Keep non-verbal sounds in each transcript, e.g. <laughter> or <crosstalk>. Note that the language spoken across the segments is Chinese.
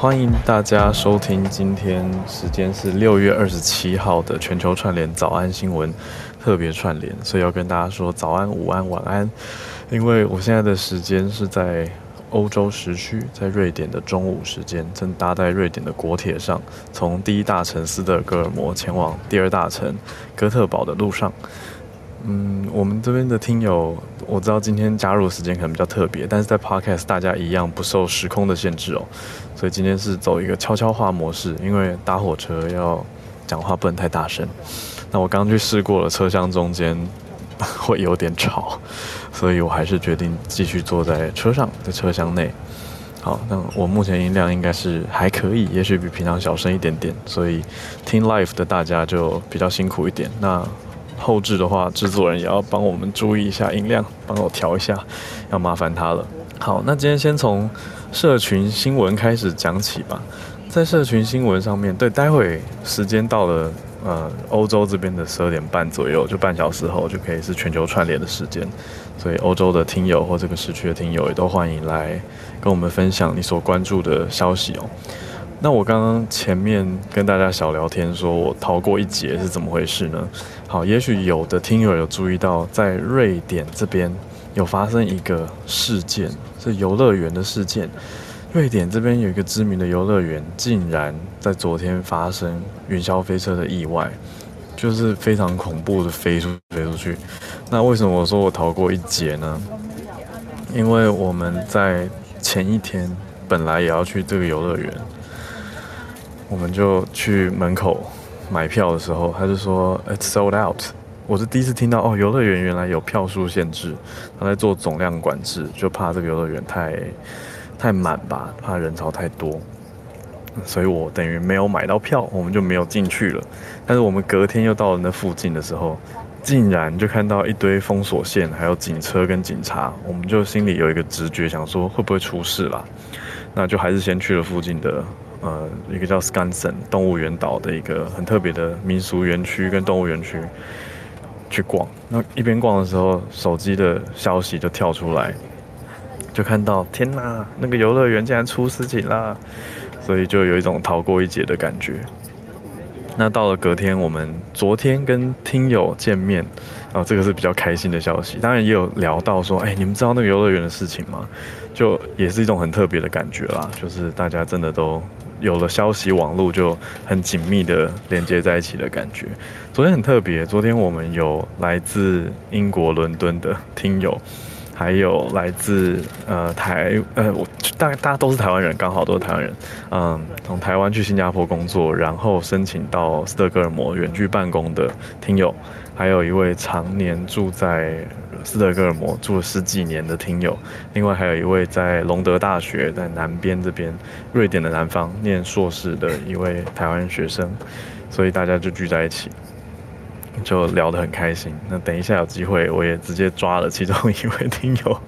欢迎大家收听，今天时间是六月二十七号的全球串联早安新闻特别串联，所以要跟大家说早安、午安、晚安。因为我现在的时间是在欧洲时区，在瑞典的中午时间，正搭在瑞典的国铁上，从第一大城斯德哥尔摩前往第二大城哥特堡的路上。嗯，我们这边的听友，我知道今天加入的时间可能比较特别，但是在 Podcast 大家一样不受时空的限制哦，所以今天是走一个悄悄话模式，因为搭火车要讲话不能太大声。那我刚去试过了，车厢中间会有点吵，所以我还是决定继续坐在车上，在车厢内。好，那我目前音量应该是还可以，也许比平常小声一点点，所以听 life 的大家就比较辛苦一点。那后置的话，制作人也要帮我们注意一下音量，帮我调一下，要麻烦他了。好，那今天先从社群新闻开始讲起吧。在社群新闻上面，对，待会时间到了，呃，欧洲这边的十二点半左右，就半小时后就可以是全球串联的时间。所以欧洲的听友或这个时区的听友也都欢迎来跟我们分享你所关注的消息哦。那我刚刚前面跟大家小聊天，说我逃过一劫是怎么回事呢？好，也许有的听友有注意到，在瑞典这边有发生一个事件，是游乐园的事件。瑞典这边有一个知名的游乐园，竟然在昨天发生云霄飞车的意外，就是非常恐怖的飞出飞出去。那为什么我说我逃过一劫呢？因为我们在前一天本来也要去这个游乐园。我们就去门口买票的时候，他就说 It's sold out。我是第一次听到哦，游乐园原来有票数限制，他在做总量管制，就怕这个游乐园太太满吧，怕人潮太多，所以我等于没有买到票，我们就没有进去了。但是我们隔天又到了那附近的时候，竟然就看到一堆封锁线，还有警车跟警察，我们就心里有一个直觉，想说会不会出事啦？那就还是先去了附近的。呃，一个叫 Skansen 动物园岛的一个很特别的民俗园区跟动物园区去逛。那一边逛的时候，手机的消息就跳出来，就看到天哪，那个游乐园竟然出事情啦！所以就有一种逃过一劫的感觉。那到了隔天，我们昨天跟听友见面，啊，这个是比较开心的消息。当然也有聊到说，哎，你们知道那个游乐园的事情吗？就也是一种很特别的感觉啦，就是大家真的都。有了消息，网络就很紧密的连接在一起的感觉。昨天很特别，昨天我们有来自英国伦敦的听友，还有来自呃台呃，我大概大家都是台湾人，刚好都是台湾人。嗯，从台湾去新加坡工作，然后申请到斯德哥尔摩远距办公的听友，还有一位常年住在。斯德哥尔摩住了十几年的听友，另外还有一位在隆德大学在南边这边，瑞典的南方念硕士的一位台湾学生，所以大家就聚在一起，就聊得很开心。那等一下有机会，我也直接抓了其中一位听友，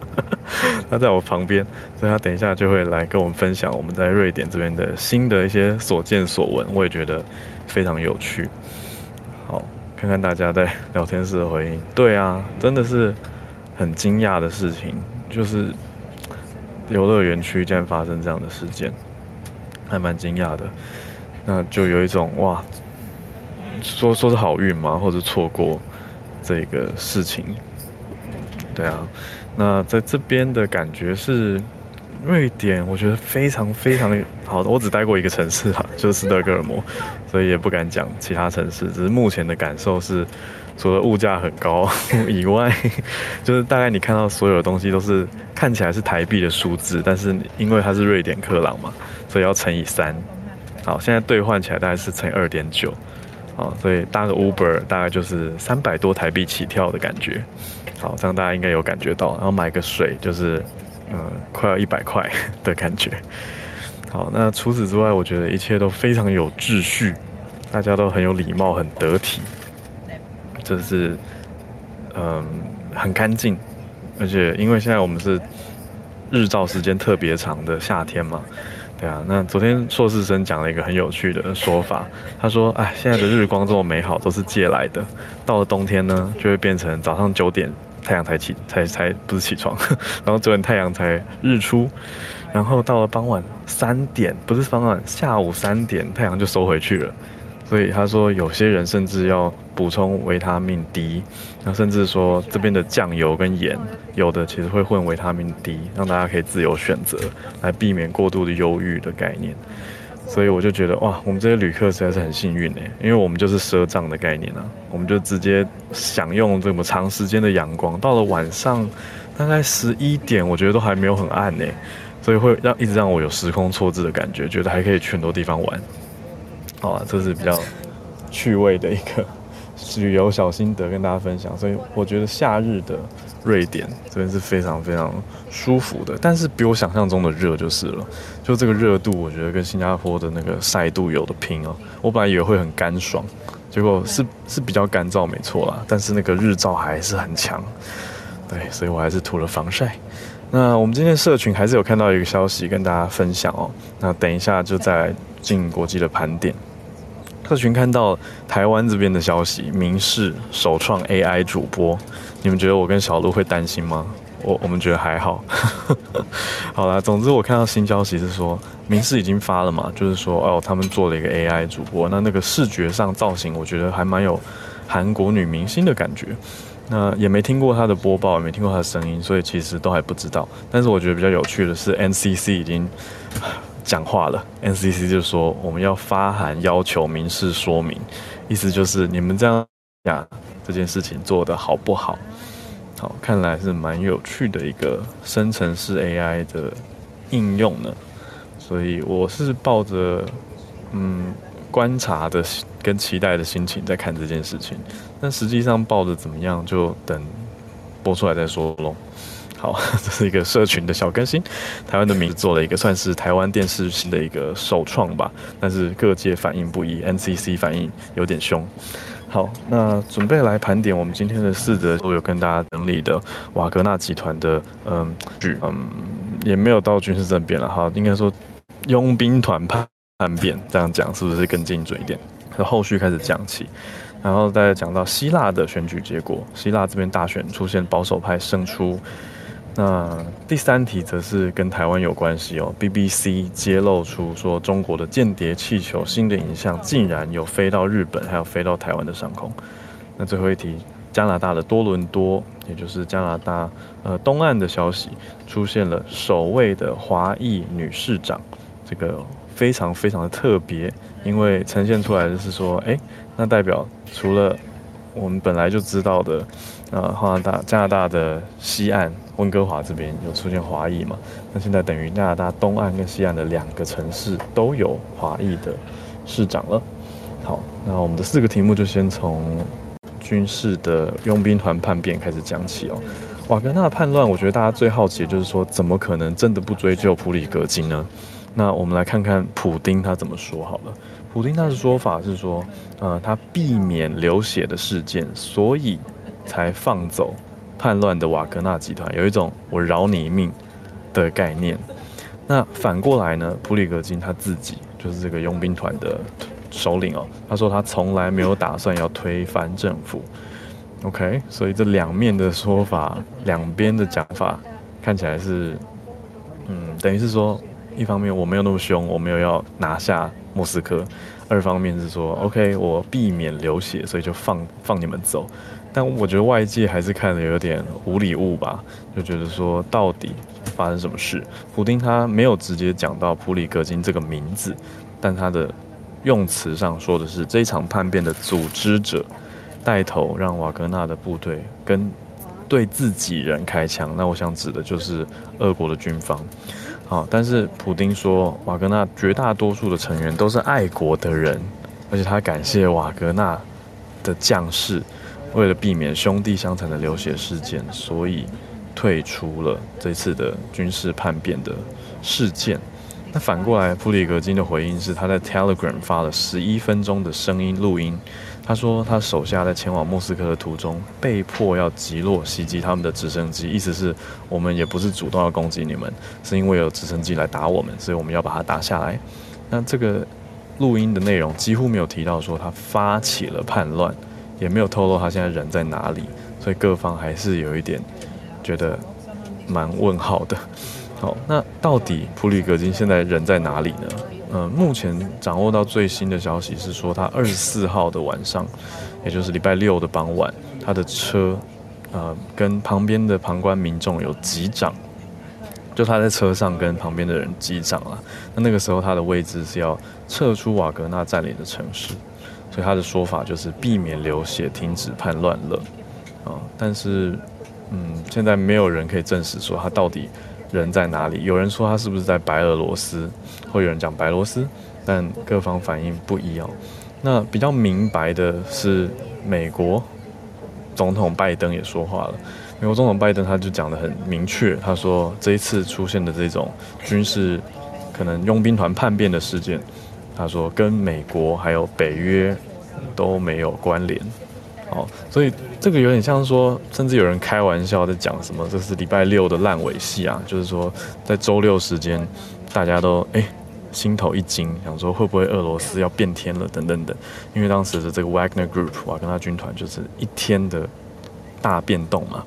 他在我旁边，所以他等一下就会来跟我们分享我们在瑞典这边的新的一些所见所闻，我也觉得非常有趣。看看大家在聊天室的回应，对啊，真的是很惊讶的事情，就是游乐园区竟然发生这样的事件，还蛮惊讶的。那就有一种哇，说说是好运吗？或者错过这个事情？对啊，那在这边的感觉是。瑞典，我觉得非常非常好的。我只待过一个城市哈，就是斯德哥尔摩，所以也不敢讲其他城市。只是目前的感受是，除了物价很高以外，就是大概你看到所有的东西都是看起来是台币的数字，但是因为它是瑞典克朗嘛，所以要乘以三。好，现在兑换起来大概是乘以二点九。好，所以搭个 Uber 大概就是三百多台币起跳的感觉。好，这样大家应该有感觉到。然后买个水就是。嗯，快要一百块的感觉。好，那除此之外，我觉得一切都非常有秩序，大家都很有礼貌，很得体，就是嗯很干净。而且因为现在我们是日照时间特别长的夏天嘛，对啊。那昨天硕士生讲了一个很有趣的说法，他说：“哎，现在的日光这么美好，都是借来的。到了冬天呢，就会变成早上九点。”太阳才起，才才不是起床，然后昨天太阳才日出，然后到了傍晚三点，不是傍晚，下午三点，太阳就收回去了。所以他说，有些人甚至要补充维他命 D，那甚至说这边的酱油跟盐，有的其实会混维他命 D，让大家可以自由选择，来避免过度的忧郁的概念。所以我就觉得哇，我们这些旅客实在是很幸运呢，因为我们就是赊账的概念啊，我们就直接享用这么长时间的阳光，到了晚上大概十一点，我觉得都还没有很暗呢，所以会让一直让我有时空错置的感觉，觉得还可以去很多地方玩。好啊，这是比较趣味的一个旅游小心得跟大家分享。所以我觉得夏日的瑞典这边是非常非常舒服的，但是比我想象中的热就是了。就这个热度，我觉得跟新加坡的那个晒度有的拼哦。我本来以为会很干爽，结果是是比较干燥没错啦，但是那个日照还是很强。对，所以我还是涂了防晒。那我们今天社群还是有看到一个消息跟大家分享哦。那等一下就再进国际的盘点。社群看到台湾这边的消息，民视首创 AI 主播，你们觉得我跟小鹿会担心吗？我我们觉得还好。<laughs> 好啦，总之我看到新消息是说，明视已经发了嘛，就是说哦，他们做了一个 AI 主播，那那个视觉上造型，我觉得还蛮有韩国女明星的感觉。那也没听过他的播报，也没听过他的声音，所以其实都还不知道。但是我觉得比较有趣的是，NCC 已经。讲话了，NCC 就说我们要发函要求民视说明，意思就是你们这样呀，这件事情做得好不好？好，看来是蛮有趣的一个生成式 AI 的应用呢。所以我是抱着嗯观察的跟期待的心情在看这件事情，但实际上抱着怎么样，就等播出来再说喽。好，<laughs> 这是一个社群的小更新。台湾的名字做了一个算是台湾电视新的一个首创吧，但是各界反应不一，NCC 反应有点凶。好，那准备来盘点我们今天的四则都有跟大家整理的瓦格纳集团的嗯剧，嗯也没有到军事政变了哈，应该说佣兵团叛叛变，这样讲是不是更精准一点？和后续开始讲起。然后再讲到希腊的选举结果，希腊这边大选出现保守派胜出。那第三题则是跟台湾有关系哦，BBC 揭露出说中国的间谍气球新的影像竟然有飞到日本，还有飞到台湾的上空。那最后一题，加拿大的多伦多，也就是加拿大呃东岸的消息，出现了首位的华裔女市长，这个非常非常的特别，因为呈现出来的是说，哎，那代表除了我们本来就知道的。呃，加拿大加拿大的西岸温哥华这边有出现华裔嘛？那现在等于加拿大东岸跟西岸的两个城市都有华裔的市长了。好，那我们的四个题目就先从军事的佣兵团叛变开始讲起哦。瓦格纳的叛乱，我觉得大家最好奇的就是说，怎么可能真的不追究普里格金呢？那我们来看看普丁他怎么说好了。普丁他的说法是说，呃，他避免流血的事件，所以。才放走叛乱的瓦格纳集团，有一种我饶你一命的概念。那反过来呢？普里格金他自己就是这个佣兵团的首领哦。他说他从来没有打算要推翻政府。OK，所以这两面的说法，两边的讲法看起来是，嗯，等于是说，一方面我没有那么凶，我没有要拿下莫斯科；二方面是说，OK，我避免流血，所以就放放你们走。但我觉得外界还是看得有点无礼物吧，就觉得说到底发生什么事？普丁他没有直接讲到普里格金这个名字，但他的用词上说的是这场叛变的组织者带头让瓦格纳的部队跟对自己人开枪。那我想指的就是俄国的军方。好，但是普丁说瓦格纳绝大多数的成员都是爱国的人，而且他感谢瓦格纳的将士。为了避免兄弟相残的流血事件，所以退出了这次的军事叛变的事件。那反过来，普里格金的回应是他在 Telegram 发了十一分钟的声音录音。他说他手下在前往莫斯科的途中被迫要击落袭击他们的直升机，意思是我们也不是主动要攻击你们，是因为有直升机来打我们，所以我们要把它打下来。那这个录音的内容几乎没有提到说他发起了叛乱。也没有透露他现在人在哪里，所以各方还是有一点觉得蛮问号的。<laughs> 好，那到底普里格金现在人在哪里呢？嗯、目前掌握到最新的消息是说，他二十四号的晚上，也就是礼拜六的傍晚，他的车，呃，跟旁边的旁观民众有击掌，就他在车上跟旁边的人击掌了。那那个时候他的位置是要撤出瓦格纳占领的城市，所以他的说法就是避免流血，停止叛乱了。啊，但是，嗯，现在没有人可以证实说他到底人在哪里。有人说他是不是在白俄罗斯，或有人讲白罗斯，但各方反应不一样。那比较明白的是美国。总统拜登也说话了。美国总统拜登他就讲得很明确，他说这一次出现的这种军事可能佣兵团叛变的事件，他说跟美国还有北约都没有关联。哦，所以这个有点像说，甚至有人开玩笑在讲什么，这是礼拜六的烂尾戏啊，就是说在周六时间大家都哎心头一惊，想说会不会俄罗斯要变天了等等等，因为当时的这个 Wagner Group 瓦格纳军团就是一天的大变动嘛，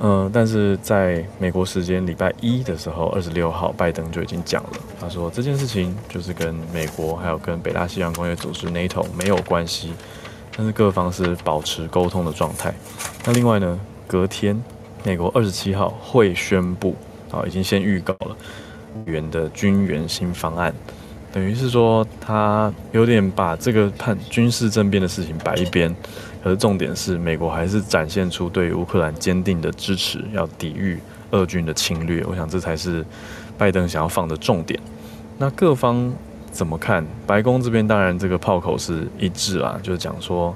嗯、但是在美国时间礼拜一的时候，二十六号，拜登就已经讲了，他说这件事情就是跟美国还有跟北大西洋公约组织 NATO 没有关系，但是各方是保持沟通的状态。那另外呢，隔天美国二十七号会宣布，啊，已经先预告了。原的军援新方案，等于是说他有点把这个判军事政变的事情摆一边，可是重点是美国还是展现出对乌克兰坚定的支持，要抵御俄军的侵略。我想这才是拜登想要放的重点。那各方怎么看？白宫这边当然这个炮口是一致啦，就是讲说，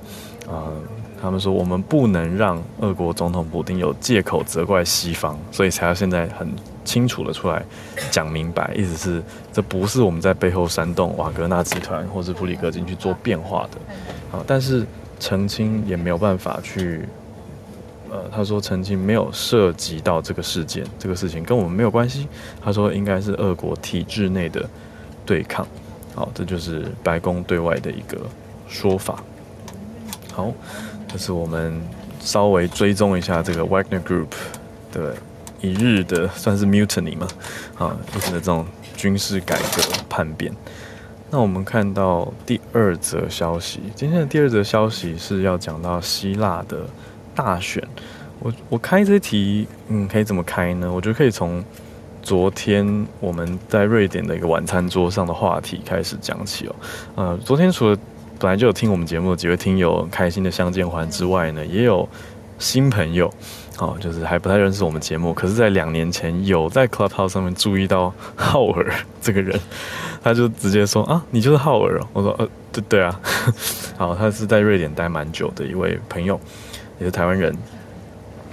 呃，他们说我们不能让俄国总统普丁有借口责怪西方，所以才要现在很。清楚的出来，讲明白，意思是这不是我们在背后煽动瓦格纳集团或是普里格金去做变化的，啊，但是澄清也没有办法去，呃，他说澄清没有涉及到这个事件，这个事情跟我们没有关系。他说应该是俄国体制内的对抗，好，这就是白宫对外的一个说法。好，这是我们稍微追踪一下这个 Wagner Group 的。一日的算是 mutiny 嘛，啊，就是这种军事改革叛变。那我们看到第二则消息，今天的第二则消息是要讲到希腊的大选。我我开这题，嗯，可以怎么开呢？我觉得可以从昨天我们在瑞典的一个晚餐桌上的话题开始讲起哦。呃，昨天除了本来就有听我们节目的几位听友开心的相见欢之外呢，也有新朋友。哦，就是还不太认识我们节目，可是，在两年前有在 Clubhouse 上面注意到浩尔这个人，他就直接说啊，你就是浩尔。我说呃，对对啊，<laughs> 好，他是在瑞典待蛮久的一位朋友，也是台湾人。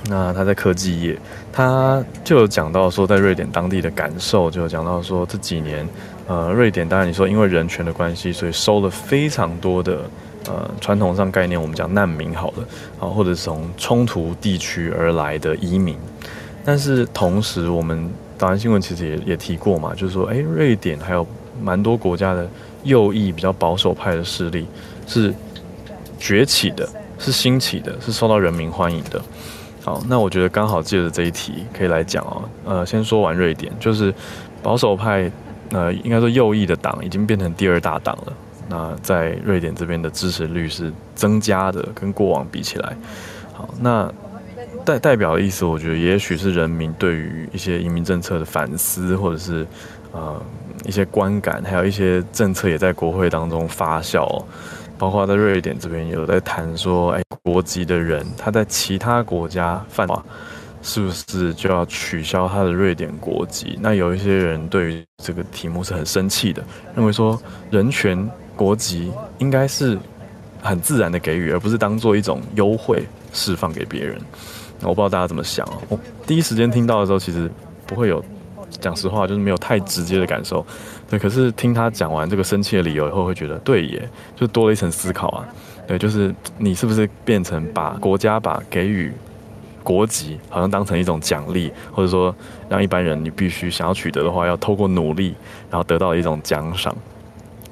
那他在科技业，他就有讲到说，在瑞典当地的感受，就有讲到说这几年，呃，瑞典当然你说因为人权的关系，所以收了非常多的。呃，传统上概念我们讲难民好了，好，或者是从冲突地区而来的移民，但是同时我们早安新闻其实也也提过嘛，就是说，诶，瑞典还有蛮多国家的右翼比较保守派的势力是崛起的，是兴起的，是受到人民欢迎的。好，那我觉得刚好借着这一题可以来讲哦，呃，先说完瑞典，就是保守派，呃，应该说右翼的党已经变成第二大党了。那在瑞典这边的支持率是增加的，跟过往比起来，好，那代代表的意思，我觉得也许是人民对于一些移民政策的反思，或者是呃一些观感，还有一些政策也在国会当中发酵，包括在瑞典这边有在谈说，哎，国籍的人他在其他国家犯法，是不是就要取消他的瑞典国籍？那有一些人对于这个题目是很生气的，认为说人权。国籍应该是很自然的给予，而不是当做一种优惠释放给别人。我不知道大家怎么想哦。我第一时间听到的时候，其实不会有，讲实话就是没有太直接的感受。对，可是听他讲完这个生气的理由以后，会觉得对耶，就多了一层思考啊。对，就是你是不是变成把国家把给予国籍好像当成一种奖励，或者说让一般人你必须想要取得的话，要透过努力，然后得到一种奖赏。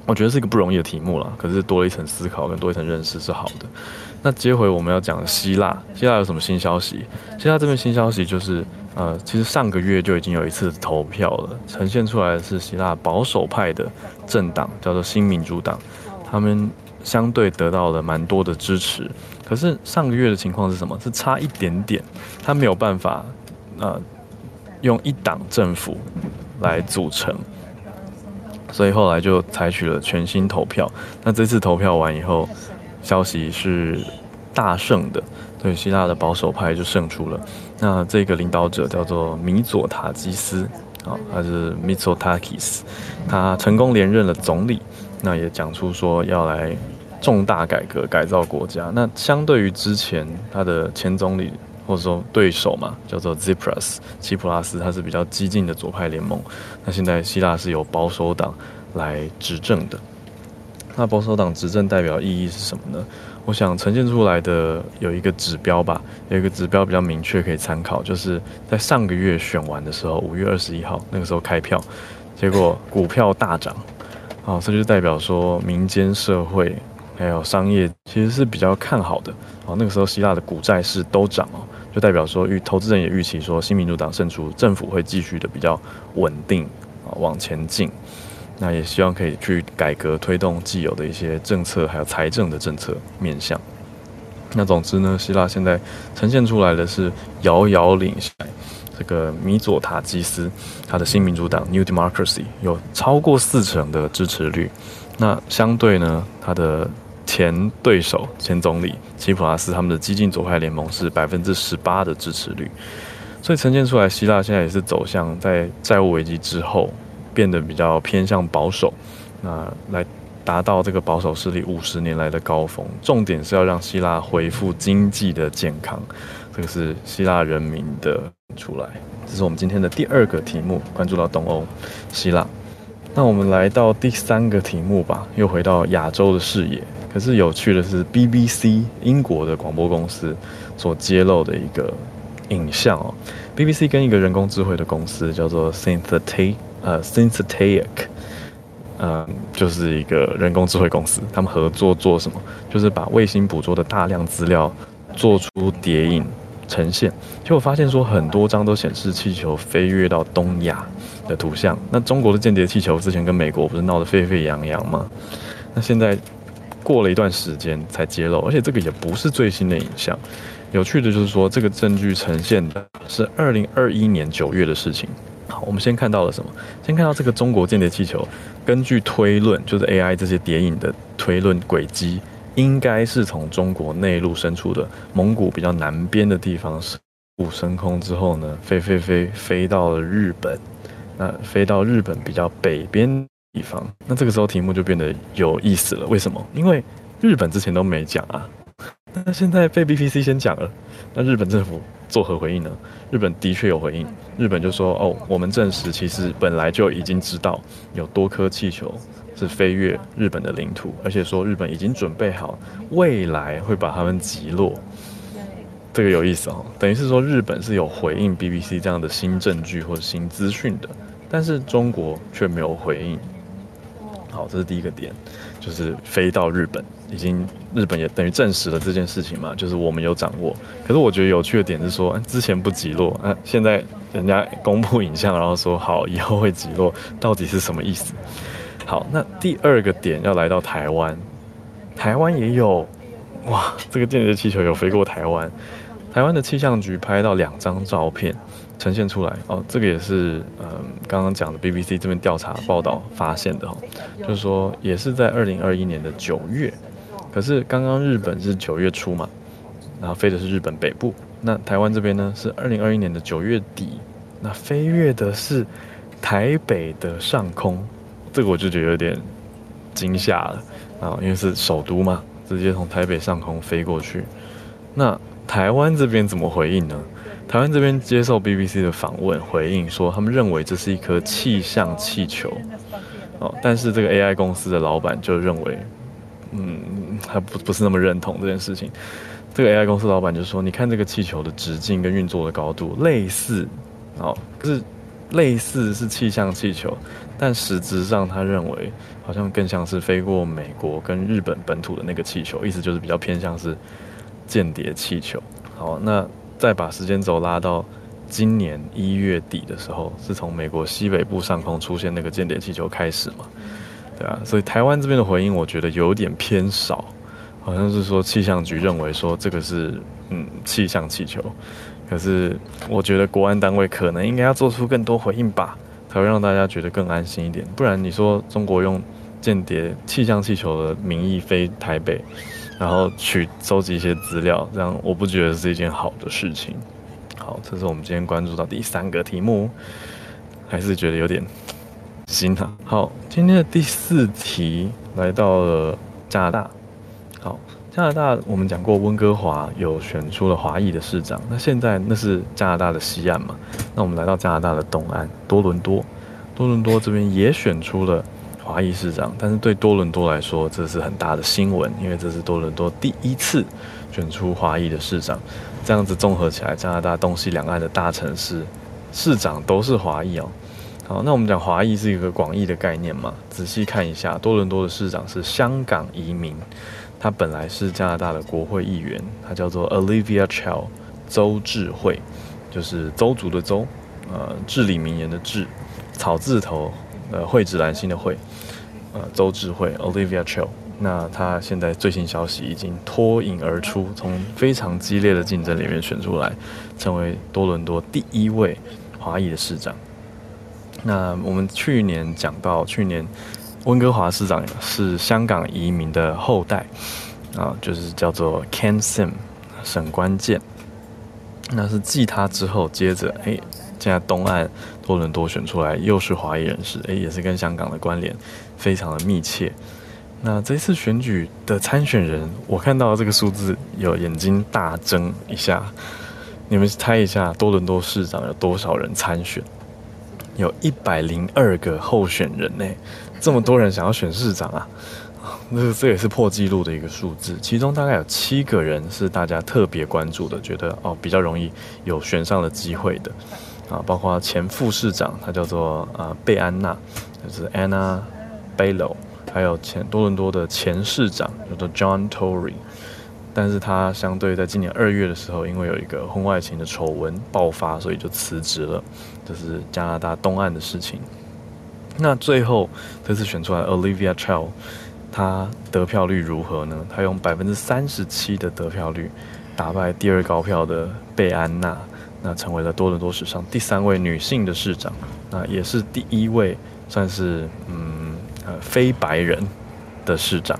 我觉得是一个不容易的题目了，可是多了一层思考跟多一层认识是好的。那接回我们要讲希腊，希腊有什么新消息？希腊这边新消息就是呃，其实上个月就已经有一次投票了，呈现出来的是希腊保守派的政党，叫做新民主党，他们相对得到了蛮多的支持。可是上个月的情况是什么？是差一点点，他没有办法，呃，用一党政府来组成，所以后来就采取了全新投票。那这次投票完以后，消息是大胜的，所以希腊的保守派就胜出了。那这个领导者叫做米佐塔基斯，啊，他是 Mitsotakis，他成功连任了总理。那也讲出说要来重大改革、改造国家。那相对于之前他的前总理或者说对手嘛，叫做 Tsipras 齐普拉斯，他是比较激进的左派联盟。那现在希腊是由保守党来执政的。那保守党执政代表意义是什么呢？我想呈现出来的有一个指标吧，有一个指标比较明确可以参考，就是在上个月选完的时候，五月二十一号那个时候开票，结果股票大涨，啊，这就代表说民间社会还有商业其实是比较看好的，啊，那个时候希腊的股债市都涨哦，就代表说预投资人也预期说新民主党胜出，政府会继续的比较稳定啊往前进。那也希望可以去改革推动既有的一些政策，还有财政的政策面向。那总之呢，希腊现在呈现出来的是遥遥领先，这个米佐塔基斯他的新民主党 New Democracy 有超过四成的支持率。那相对呢，他的前对手前总理齐普拉斯他们的激进左派联盟是百分之十八的支持率。所以呈现出来，希腊现在也是走向在债务危机之后。变得比较偏向保守，那来达到这个保守势力五十年来的高峰。重点是要让希腊恢复经济的健康，这个是希腊人民的出来。这是我们今天的第二个题目，关注到东欧、希腊。那我们来到第三个题目吧，又回到亚洲的视野。可是有趣的是，BBC 英国的广播公司所揭露的一个影像哦。BBC 跟一个人工智慧的公司叫做 Synthetic。呃 Synthetic，呃，就是一个人工智慧公司，他们合作做什么？就是把卫星捕捉的大量资料做出叠影呈现。结果发现说，很多张都显示气球飞越到东亚的图像。那中国的间谍气球之前跟美国不是闹得沸沸扬扬吗？那现在过了一段时间才揭露，而且这个也不是最新的影像。有趣的就是说，这个证据呈现的是二零二一年九月的事情。好，我们先看到了什么？先看到这个中国间谍气球，根据推论，就是 AI 这些谍影的推论轨迹，应该是从中国内陆深处的蒙古比较南边的地方升升空之后呢，飞飞飞飞到了日本，那飞到日本比较北边地方，那这个时候题目就变得有意思了。为什么？因为日本之前都没讲啊，那现在被 BBC 先讲了，那日本政府作何回应呢？日本的确有回应，日本就说：“哦，我们证实其实本来就已经知道有多颗气球是飞越日本的领土，而且说日本已经准备好未来会把它们击落。”这个有意思哦，等于是说日本是有回应 BBC 这样的新证据或者新资讯的，但是中国却没有回应。好，这是第一个点，就是飞到日本，已经日本也等于证实了这件事情嘛，就是我们有掌握。可是我觉得有趣的点是说，之前不击落，啊，现在人家公布影像，然后说好以后会击落，到底是什么意思？好，那第二个点要来到台湾，台湾也有，哇，这个间谍气球有飞过台湾，台湾的气象局拍到两张照片。呈现出来。哦，这个也是嗯，刚刚讲的 BBC 这边调查报道发现的哈，就是说也是在二零二一年的九月，可是刚刚日本是九月初嘛，然后飞的是日本北部，那台湾这边呢是二零二一年的九月底，那飞越的是台北的上空，这个我就觉得有点惊吓了啊，因为是首都嘛，直接从台北上空飞过去，那台湾这边怎么回应呢？台湾这边接受 BBC 的访问，回应说他们认为这是一颗气象气球，哦，但是这个 AI 公司的老板就认为，嗯，他不不是那么认同这件事情。这个 AI 公司老板就说，你看这个气球的直径跟运作的高度类似，哦，可是类似是气象气球，但实质上他认为好像更像是飞过美国跟日本本土的那个气球，意思就是比较偏向是间谍气球。好，那。再把时间轴拉到今年一月底的时候，是从美国西北部上空出现那个间谍气球开始嘛？对啊，所以台湾这边的回应，我觉得有点偏少，好像是说气象局认为说这个是嗯气象气球，可是我觉得国安单位可能应该要做出更多回应吧，才会让大家觉得更安心一点。不然你说中国用间谍气象气球的名义飞台北，然后去收集一些资料，这样我不觉得是一件好的事情。好，这是我们今天关注到第三个题目，还是觉得有点。行啊，好，今天的第四题来到了加拿大。好，加拿大我们讲过温哥华有选出了华裔的市长，那现在那是加拿大的西岸嘛？那我们来到加拿大的东岸，多伦多，多伦多这边也选出了华裔市长，但是对多伦多来说，这是很大的新闻，因为这是多伦多第一次选出华裔的市长。这样子综合起来，加拿大东西两岸的大城市市长都是华裔哦。好，那我们讲华裔是一个广义的概念嘛？仔细看一下，多伦多的市长是香港移民，他本来是加拿大的国会议员，他叫做 Olivia Chow，邹至蕙，就是邹族的邹，呃，至理名言的至，草字头，呃，蕙质兰心的蕙，呃，周智慧 Olivia Chow。那他现在最新消息已经脱颖而出，从非常激烈的竞争里面选出来，成为多伦多第一位华裔的市长。那我们去年讲到，去年温哥华市长是香港移民的后代啊，就是叫做 Ken Sim 沈关键。那是继他之后，接着哎，现在东岸多伦多选出来又是华裔人士，哎，也是跟香港的关联非常的密切。那这次选举的参选人，我看到这个数字有眼睛大睁一下，你们猜一下多伦多市长有多少人参选？有一百零二个候选人呢，这么多人想要选市长啊，那这也是破纪录的一个数字。其中大概有七个人是大家特别关注的，觉得哦比较容易有选上的机会的啊，包括前副市长，他叫做啊贝安娜，就是 Anna Bailão，还有前多伦多的前市长叫做 John Tory。但是他相对在今年二月的时候，因为有一个婚外情的丑闻爆发，所以就辞职了。这是加拿大东岸的事情。那最后这次选出来 Olivia Chow，她得票率如何呢？她用百分之三十七的得票率打败第二高票的贝安娜，那成为了多伦多史上第三位女性的市长，那也是第一位算是嗯呃非白人的市长。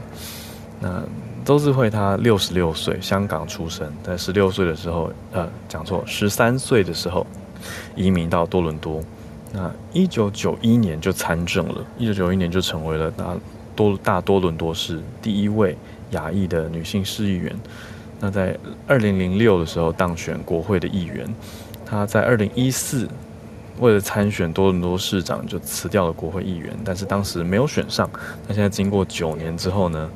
那周志慧他六十六岁，香港出生，在十六岁的时候，呃，讲错，十三岁的时候移民到多伦多。那一九九一年就参政了，一九九一年就成为了大多大多伦多市第一位亚裔的女性市议员。那在二零零六的时候当选国会的议员，她在二零一四为了参选多伦多市长就辞掉了国会议员，但是当时没有选上。那现在经过九年之后呢？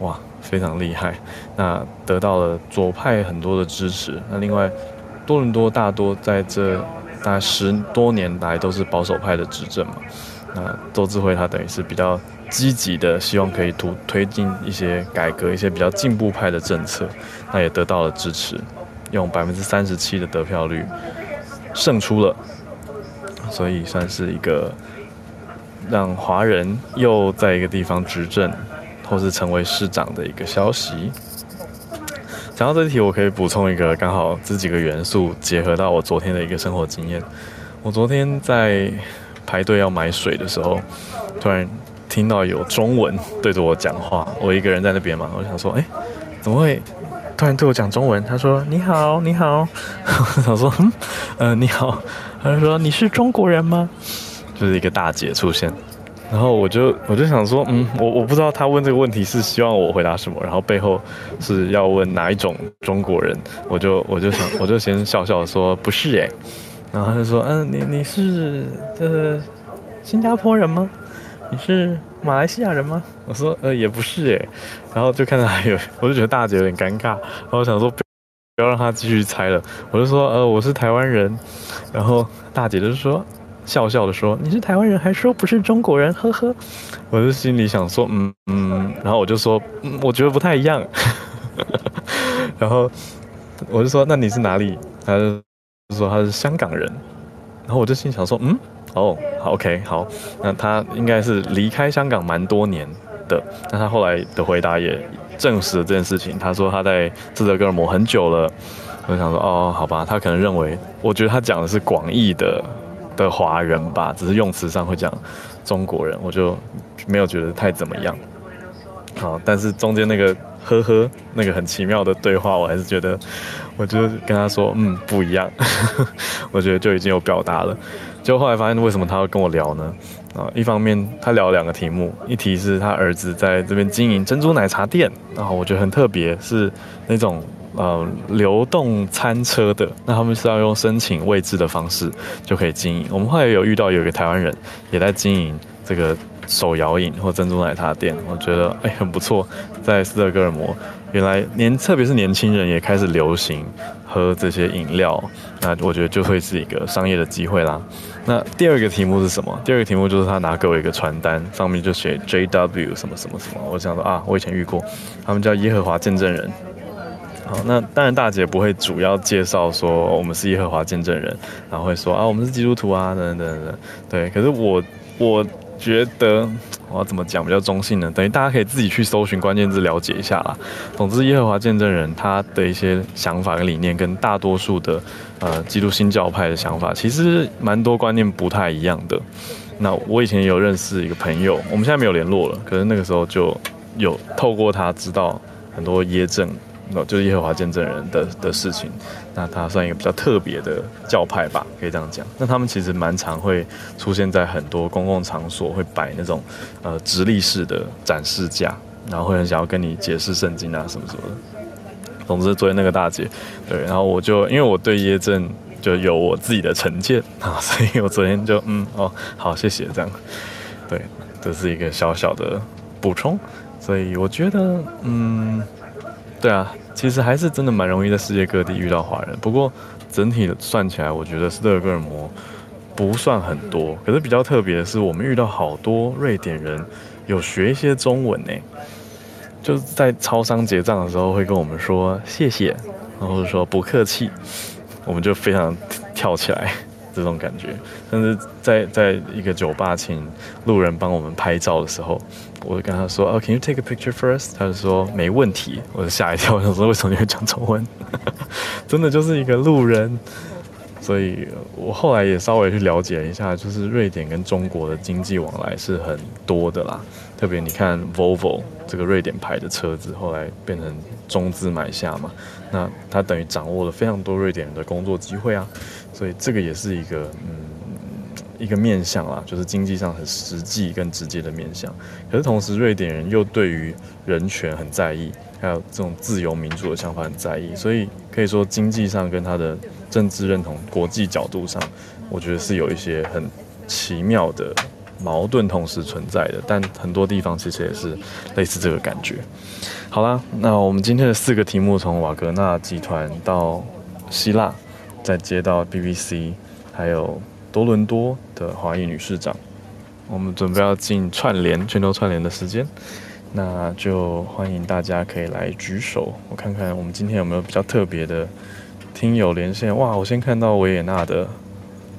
哇！非常厉害，那得到了左派很多的支持。那另外，多伦多大多在这大概十多年来都是保守派的执政嘛。那邹至蕙他等于是比较积极的，希望可以推推进一些改革，一些比较进步派的政策。那也得到了支持，用百分之三十七的得票率胜出了，所以算是一个让华人又在一个地方执政。或是成为市长的一个消息。讲到这题，我可以补充一个，刚好这几个元素结合到我昨天的一个生活经验。我昨天在排队要买水的时候，突然听到有中文对着我讲话。我一个人在那边嘛，我想说，哎，怎么会突然对我讲中文？他说：“你好，你好。<laughs> ”我想说，嗯，呃，你好。他说：“你是中国人吗？”就是一个大姐出现。然后我就我就想说，嗯，我我不知道他问这个问题是希望我回答什么，然后背后是要问哪一种中国人，我就我就想我就先笑笑说不是诶，然后他就说，嗯、你你是呃新加坡人吗？你是马来西亚人吗？我说呃也不是诶，然后就看到还有，我就觉得大姐有点尴尬，然后想说不要让他继续猜了，我就说呃我是台湾人，然后大姐就说。笑笑的说：“你是台湾人，还说不是中国人？”呵呵，我就心里想说：“嗯嗯。”然后我就说：“嗯，我觉得不太一样。<laughs> ”然后我就说：“那你是哪里？”他就说他是香港人，然后我就心想说，嗯，哦，好，OK，好，那他应该是离开香港蛮多年的。那他后来的回答也证实了这件事情。他说他在斯德哥尔摩很久了。我想说，哦，好吧，他可能认为，我觉得他讲的是广义的的华人吧，只是用词上会讲中国人，我就没有觉得太怎么样。好，但是中间那个呵呵，那个很奇妙的对话，我还是觉得，我就跟他说，嗯，不一样。我觉得就已经有表达了。就后来发现，为什么他会跟我聊呢？啊，一方面他聊两个题目，一题是他儿子在这边经营珍珠奶茶店，然后我觉得很特别，是那种呃流动餐车的，那他们是要用申请位置的方式就可以经营。我们后来有遇到有一个台湾人也在经营这个。手摇饮或珍珠奶茶店，我觉得哎、很不错。在斯德哥尔摩，原来年特别是年轻人也开始流行喝这些饮料，那我觉得就会是一个商业的机会啦。那第二个题目是什么？第二个题目就是他拿给我一个传单，上面就写 JW 什么什么什么。我想说啊，我以前遇过，他们叫耶和华见证人。好，那当然大姐不会主要介绍说我们是耶和华见证人，然后会说啊我们是基督徒啊等等等等。对，可是我我。觉得我要怎么讲比较中性呢？等于大家可以自己去搜寻关键字了解一下啦。总之，耶和华见证人他的一些想法跟理念，跟大多数的呃基督新教派的想法，其实蛮多观念不太一样的。那我以前有认识一个朋友，我们现在没有联络了，可是那个时候就有透过他知道很多耶证。就是耶和华见证人的的事情，那他算一个比较特别的教派吧，可以这样讲。那他们其实蛮常会出现在很多公共场所，会摆那种呃直立式的展示架，然后会很想要跟你解释圣经啊什么什么的。总之，昨天那个大姐，对，然后我就因为我对耶证就有我自己的成见 <laughs> 啊，所以我昨天就嗯哦好谢谢这样，对，这是一个小小的补充，所以我觉得嗯。对啊，其实还是真的蛮容易在世界各地遇到华人。不过整体算起来，我觉得斯德哥尔摩不算很多。可是比较特别的是，我们遇到好多瑞典人有学一些中文呢，就在超商结账的时候会跟我们说谢谢，然后说不客气，我们就非常跳起来。这种感觉，但是在在一个酒吧请路人帮我们拍照的时候，我就跟他说：“哦，Can you take a picture first？” 他就说：“没问题。”我就吓一跳，我想说：“为什么你会讲中文？” <laughs> 真的就是一个路人，所以我后来也稍微去了解一下，就是瑞典跟中国的经济往来是很多的啦。特别你看 Volvo 这个瑞典牌的车子，后来变成中资买下嘛，那他等于掌握了非常多瑞典人的工作机会啊。所以这个也是一个嗯一个面向啦，就是经济上很实际跟直接的面向。可是同时，瑞典人又对于人权很在意，还有这种自由民主的想法很在意。所以可以说，经济上跟他的政治认同、国际角度上，我觉得是有一些很奇妙的矛盾同时存在的。但很多地方其实也是类似这个感觉。好啦，那我们今天的四个题目，从瓦格纳集团到希腊。再接到 BBC，还有多伦多的华裔女市长，我们准备要进串联全球串联的时间，那就欢迎大家可以来举手，我看看我们今天有没有比较特别的听友连线。哇，我先看到维也纳的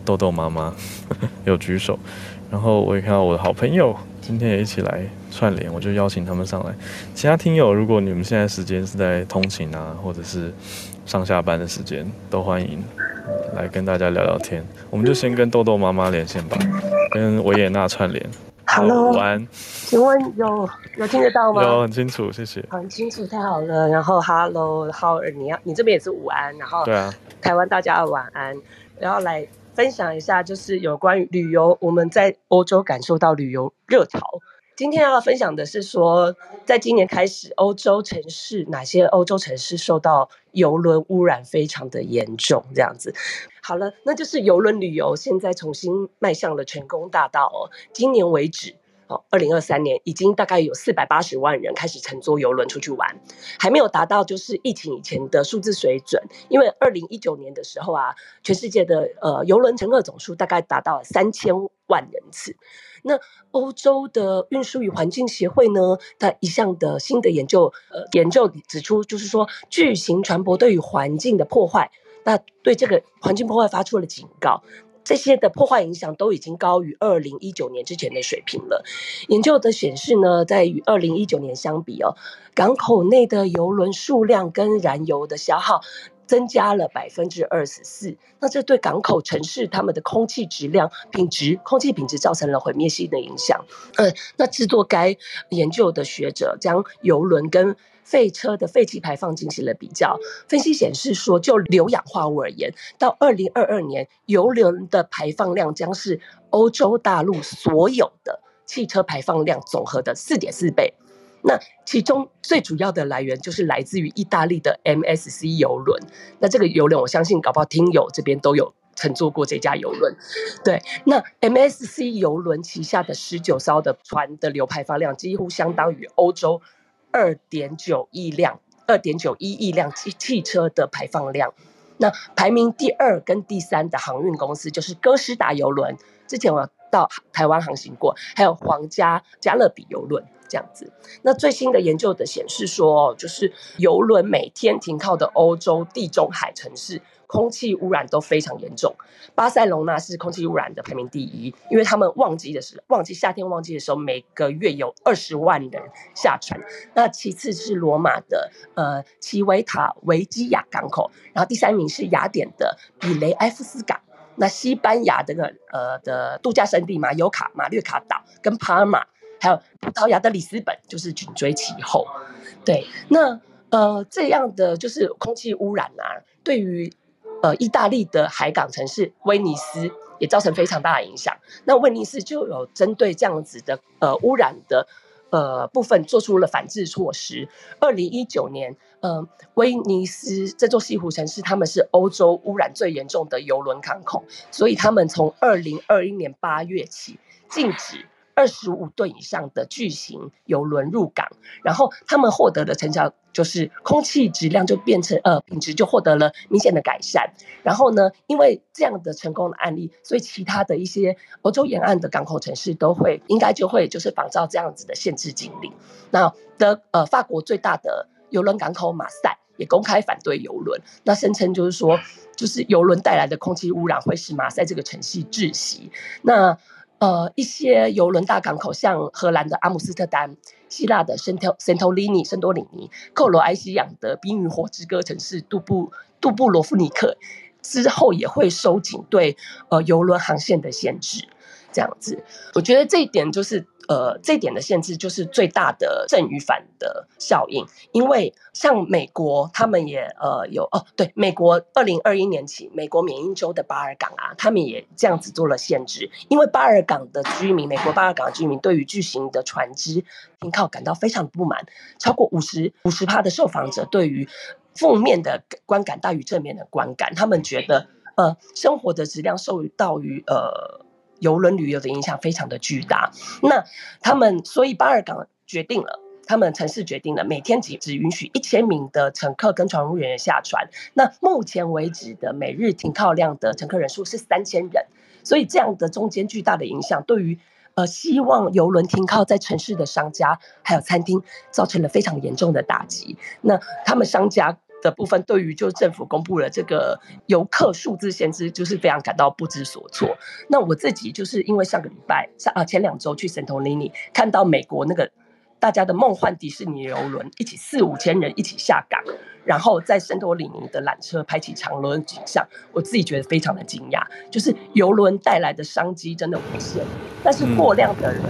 豆豆妈妈 <laughs> 有举手，然后我也看到我的好朋友今天也一起来串联，我就邀请他们上来。其他听友，如果你们现在时间是在通勤啊，或者是上下班的时间，都欢迎来跟大家聊聊天。我们就先跟豆豆妈妈连线吧，跟维也纳串联。Hello，午安。请问有有听得到吗？有，很清楚，谢谢。很清楚，太好了。然后，Hello，How are 你要你这边也是午安，然后对啊，台湾大家晚安。然后来分享一下，就是有关于旅游，我们在欧洲感受到旅游热潮。今天要分享的是说，在今年开始，欧洲城市哪些欧洲城市受到游轮污染非常的严重？这样子，好了，那就是游轮旅游现在重新迈向了成功大道哦。今年为止，哦，二零二三年已经大概有四百八十万人开始乘坐游轮出去玩，还没有达到就是疫情以前的数字水准。因为二零一九年的时候啊，全世界的呃游轮乘客总数大概达到三千万人次。那欧洲的运输与环境协会呢，它一项的新的研究，呃，研究指出，就是说巨型船舶对于环境的破坏，那对这个环境破坏发出了警告。这些的破坏影响都已经高于二零一九年之前的水平了。研究的显示呢，在与二零一九年相比哦，港口内的邮轮数量跟燃油的消耗增加了百分之二十四。那这对港口城市他们的空气质量品质、空气品质造成了毁灭性的影响。嗯，那制作该研究的学者将游轮跟废车的废气排放进行了比较，分析显示说，就硫氧化物而言，到二零二二年，油轮的排放量将是欧洲大陆所有的汽车排放量总和的四点四倍。那其中最主要的来源就是来自于意大利的 MSC 邮轮。那这个邮轮，我相信搞不好听友这边都有乘坐过这家邮轮。对，那 MSC 邮轮旗下的十九艘的船的硫排放量几乎相当于欧洲。二点九亿辆，二点九一亿辆汽汽车的排放量。那排名第二跟第三的航运公司就是哥斯达邮轮，之前我到台湾航行过，还有皇家加勒比邮轮这样子。那最新的研究的显示说，就是邮轮每天停靠的欧洲地中海城市。空气污染都非常严重，巴塞隆纳是空气污染的排名第一，因为他们旺季的时候，旺季夏天旺季的时候，每个月有二十万人下船。那其次是罗马的呃奇维塔维基亚港口，然后第三名是雅典的比雷埃夫斯港。那西班牙的个呃的度假胜地马尤卡、马略卡岛跟帕尔马，还有葡萄牙的里斯本，就是紧追其后。对，那呃这样的就是空气污染啊，对于呃，意大利的海港城市威尼斯也造成非常大的影响。那威尼斯就有针对这样子的呃污染的呃部分做出了反制措施。二零一九年，呃，威尼斯这座西湖城市他们是欧洲污染最严重的邮轮港口，所以他们从二零二一年八月起禁止。二十五吨以上的巨型邮轮入港，然后他们获得的成效就是空气质量就变成呃品质就获得了明显的改善。然后呢，因为这样的成功的案例，所以其他的一些欧洲沿岸的港口城市都会应该就会就是仿照这样子的限制禁令。那的呃法国最大的邮轮港口马赛也公开反对邮轮，那声称就是说就是邮轮带来的空气污染会使马赛这个城市窒息。那呃，一些邮轮大港口，像荷兰的阿姆斯特丹、希腊的圣托圣托里尼、圣多里尼、克罗埃西亚的冰与火之歌城市杜布杜布罗夫尼克，之后也会收紧对呃邮轮航线的限制。这样子，我觉得这一点就是。呃，这点的限制就是最大的正与反的效应，因为像美国，他们也呃有哦，对，美国二零二一年起，美国缅因州的巴尔港啊，他们也这样子做了限制，因为巴尔港的居民，美国巴尔港的居民对于巨型的船只停靠感到非常不满，超过五十五十趴的受访者对于负面的观感大于正面的观感，他们觉得呃生活的质量受到于呃。邮轮旅游的影响非常的巨大，那他们所以巴尔港决定了，他们城市决定了每天只只允许一千名的乘客跟船务员下船。那目前为止的每日停靠量的乘客人数是三千人，所以这样的中间巨大的影响，对于呃希望邮轮停靠在城市的商家还有餐厅，造成了非常严重的打击。那他们商家。的部分对于就政府公布了这个游客数字限制，就是非常感到不知所措。那我自己就是因为上个礼拜上啊前两周去圣托里尼，看到美国那个大家的梦幻迪士尼游轮一起四五千人一起下港，然后在圣托里尼的缆车拍起长轮景象，我自己觉得非常的惊讶。就是游轮带来的商机真的无限，但是过量的人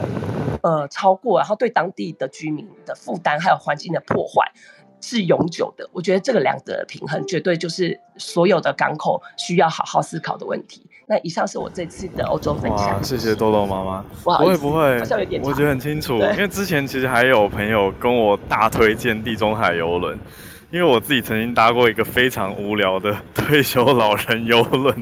呃超过，然后对当地的居民的负担还有环境的破坏。是永久的，我觉得这个两者的平衡绝对就是所有的港口需要好好思考的问题。那以上是我这次的欧洲分享。谢谢豆豆妈妈。不会不会，我觉得很清楚。因为之前其实还有朋友跟我大推荐地中海游轮，因为我自己曾经搭过一个非常无聊的 <laughs> 退休老人游轮，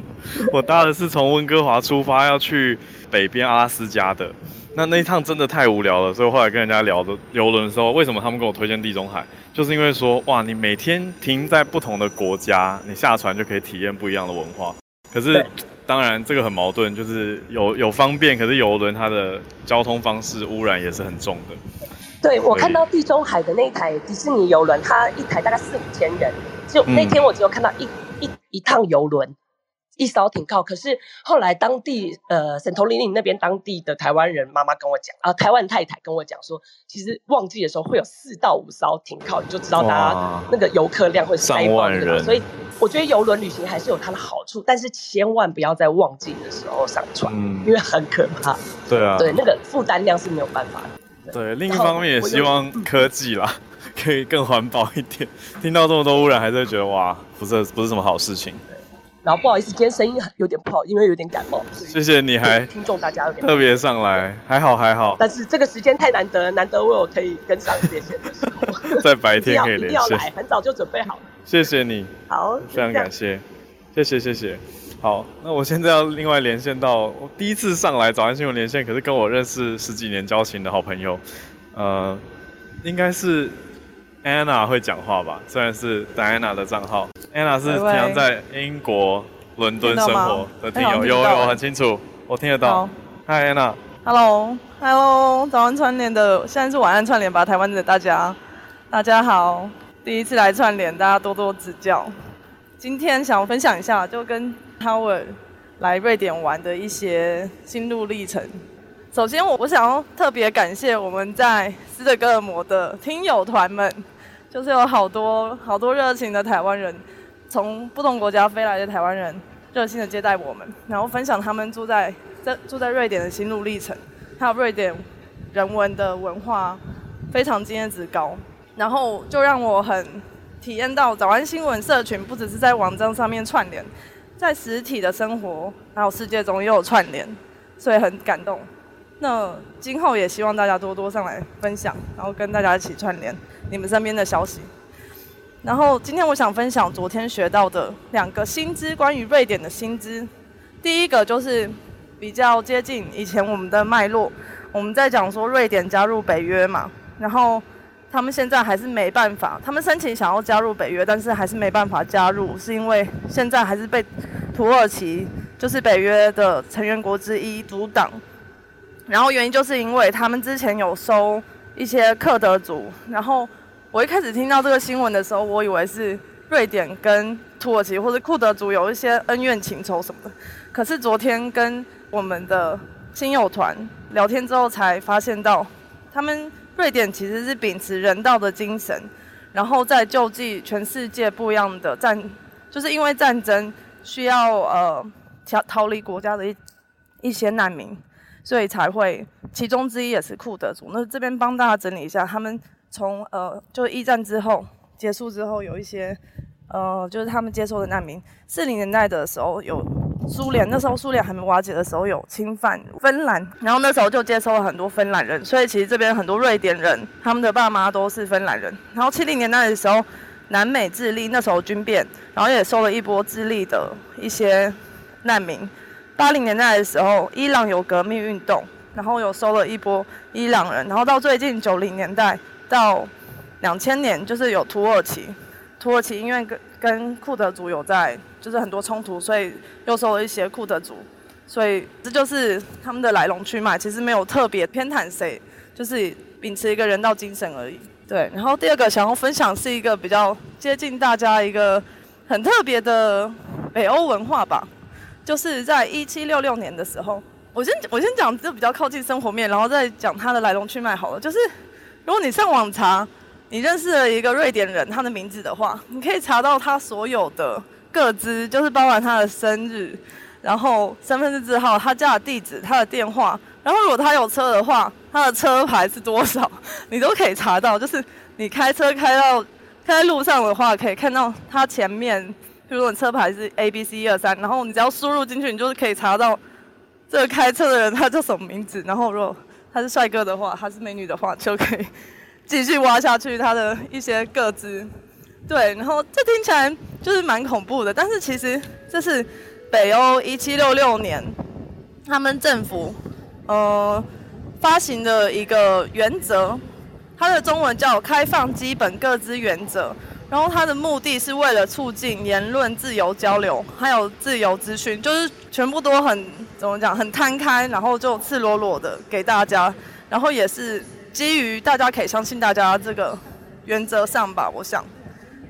我搭的是从温哥华出发要去北边阿拉斯加的。那那一趟真的太无聊了，所以后来跟人家聊的游轮的时候，为什么他们跟我推荐地中海？就是因为说，哇，你每天停在不同的国家，你下船就可以体验不一样的文化。可是，当然这个很矛盾，就是有有方便，可是游轮它的交通方式污染也是很重的。对，我看到地中海的那台迪士尼游轮，它一台大概四五千人，就那天我只有看到一一一趟游轮。一艘停靠，可是后来当地呃，圣托里尼那边当地的台湾人妈妈跟我讲啊，台湾太太跟我讲说，其实旺季的时候会有四到五艘停靠，你就知道大家那个游客量会塞爆的。人所以我觉得游轮旅行还是有它的好处，但是千万不要在旺季的时候上船，嗯、因为很可怕。对啊，对，那个负担量是没有办法的。对，对另一方面也希望科技啦，<laughs> 可以更环保一点。听到这么多污染，还是会觉得哇，不是不是什么好事情。然后不好意思，今天声音有点不好，因为有点感冒。谢谢你还听众大家特别上来，还好还好。但是这个时间太难得，难得我有可以跟上连线的时候，在白天可以 <laughs> 连线，一定要来，很早就准备好了。谢谢你，好，非常感谢，谢谢谢谢。好，那我现在要另外连线到我第一次上来早安新闻连线，可是跟我认识十几年交情的好朋友，呃，应该是 Anna 会讲话吧？虽然是 Diana 的账号。Anna 是平常在英国伦敦生活的听友，有有很清楚，我听得到。Hi Anna。Hello，Hello，早安串联的，现在是晚安串联吧，台湾的大家，大家好，第一次来串联，大家多多指教。今天想分享一下，就跟 Howard 来瑞典玩的一些心路历程。首先，我我想要特别感谢我们在斯德哥尔摩的听友团们，就是有好多好多热情的台湾人。从不同国家飞来的台湾人热心的接待我们，然后分享他们住在在住在瑞典的心路历程，还有瑞典人文的文化非常经验值高，然后就让我很体验到早安新闻社群不只是在网站上面串联，在实体的生活还有世界中也有串联，所以很感动。那今后也希望大家多多上来分享，然后跟大家一起串联你们身边的消息。然后今天我想分享昨天学到的两个新知，关于瑞典的新知。第一个就是比较接近以前我们的脉络，我们在讲说瑞典加入北约嘛，然后他们现在还是没办法，他们申请想要加入北约，但是还是没办法加入，是因为现在还是被土耳其，就是北约的成员国之一阻挡。然后原因就是因为他们之前有收一些克德族，然后。我一开始听到这个新闻的时候，我以为是瑞典跟土耳其或者库德族有一些恩怨情仇什么的。可是昨天跟我们的亲友团聊天之后，才发现到他们瑞典其实是秉持人道的精神，然后在救济全世界不一样的战，就是因为战争需要呃逃逃离国家的一一些难民，所以才会其中之一也是库德族。那这边帮大家整理一下他们。从呃，就一战之后结束之后，有一些呃，就是他们接收的难民。四零年代的时候，有苏联，那时候苏联还没瓦解的时候，有侵犯芬兰，然后那时候就接收了很多芬兰人。所以其实这边很多瑞典人，他们的爸妈都是芬兰人。然后七零年代的时候，南美智利那时候军变，然后也收了一波智利的一些难民。八零年代的时候，伊朗有革命运动，然后有收了一波伊朗人。然后到最近九零年代。到两千年，就是有土耳其，土耳其因为跟跟库德族有在，就是很多冲突，所以又收了一些库德族，所以这就是他们的来龙去脉。其实没有特别偏袒谁，就是秉持一个人道精神而已。对，然后第二个想要分享是一个比较接近大家一个很特别的北欧文化吧，就是在一七六六年的时候，我先我先讲这比较靠近生活面，然后再讲它的来龙去脉好了，就是。如果你上网查，你认识了一个瑞典人，他的名字的话，你可以查到他所有的各资，就是包含他的生日，然后身份证字号、他家的地址、他的电话，然后如果他有车的话，他的车牌是多少，你都可以查到。就是你开车开到开在路上的话，可以看到他前面，如说你车牌是 A B C 一二三，然后你只要输入进去，你就是可以查到这个开车的人他叫什么名字，然后如果。他是帅哥的话，他是美女的话，就可以继续挖下去他的一些个资。对，然后这听起来就是蛮恐怖的，但是其实这是北欧一七六六年他们政府呃发行的一个原则，它的中文叫《开放基本个资原则》。然后它的目的是为了促进言论自由交流，还有自由资讯，就是全部都很怎么讲，很摊开，然后就赤裸裸的给大家，然后也是基于大家可以相信大家这个原则上吧，我想，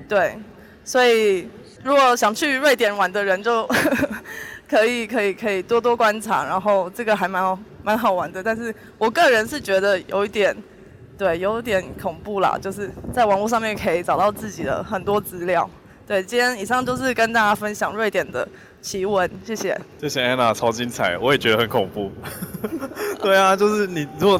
对，所以如果想去瑞典玩的人就 <laughs> 可以可以可以多多观察，然后这个还蛮好蛮好玩的。但是我个人是觉得有一点，对，有点恐怖啦，就是在网络上面可以找到自己的很多资料。对，今天以上就是跟大家分享瑞典的奇闻，谢谢。谢谢 Anna，超精彩，我也觉得很恐怖。<laughs> 对啊，就是你如果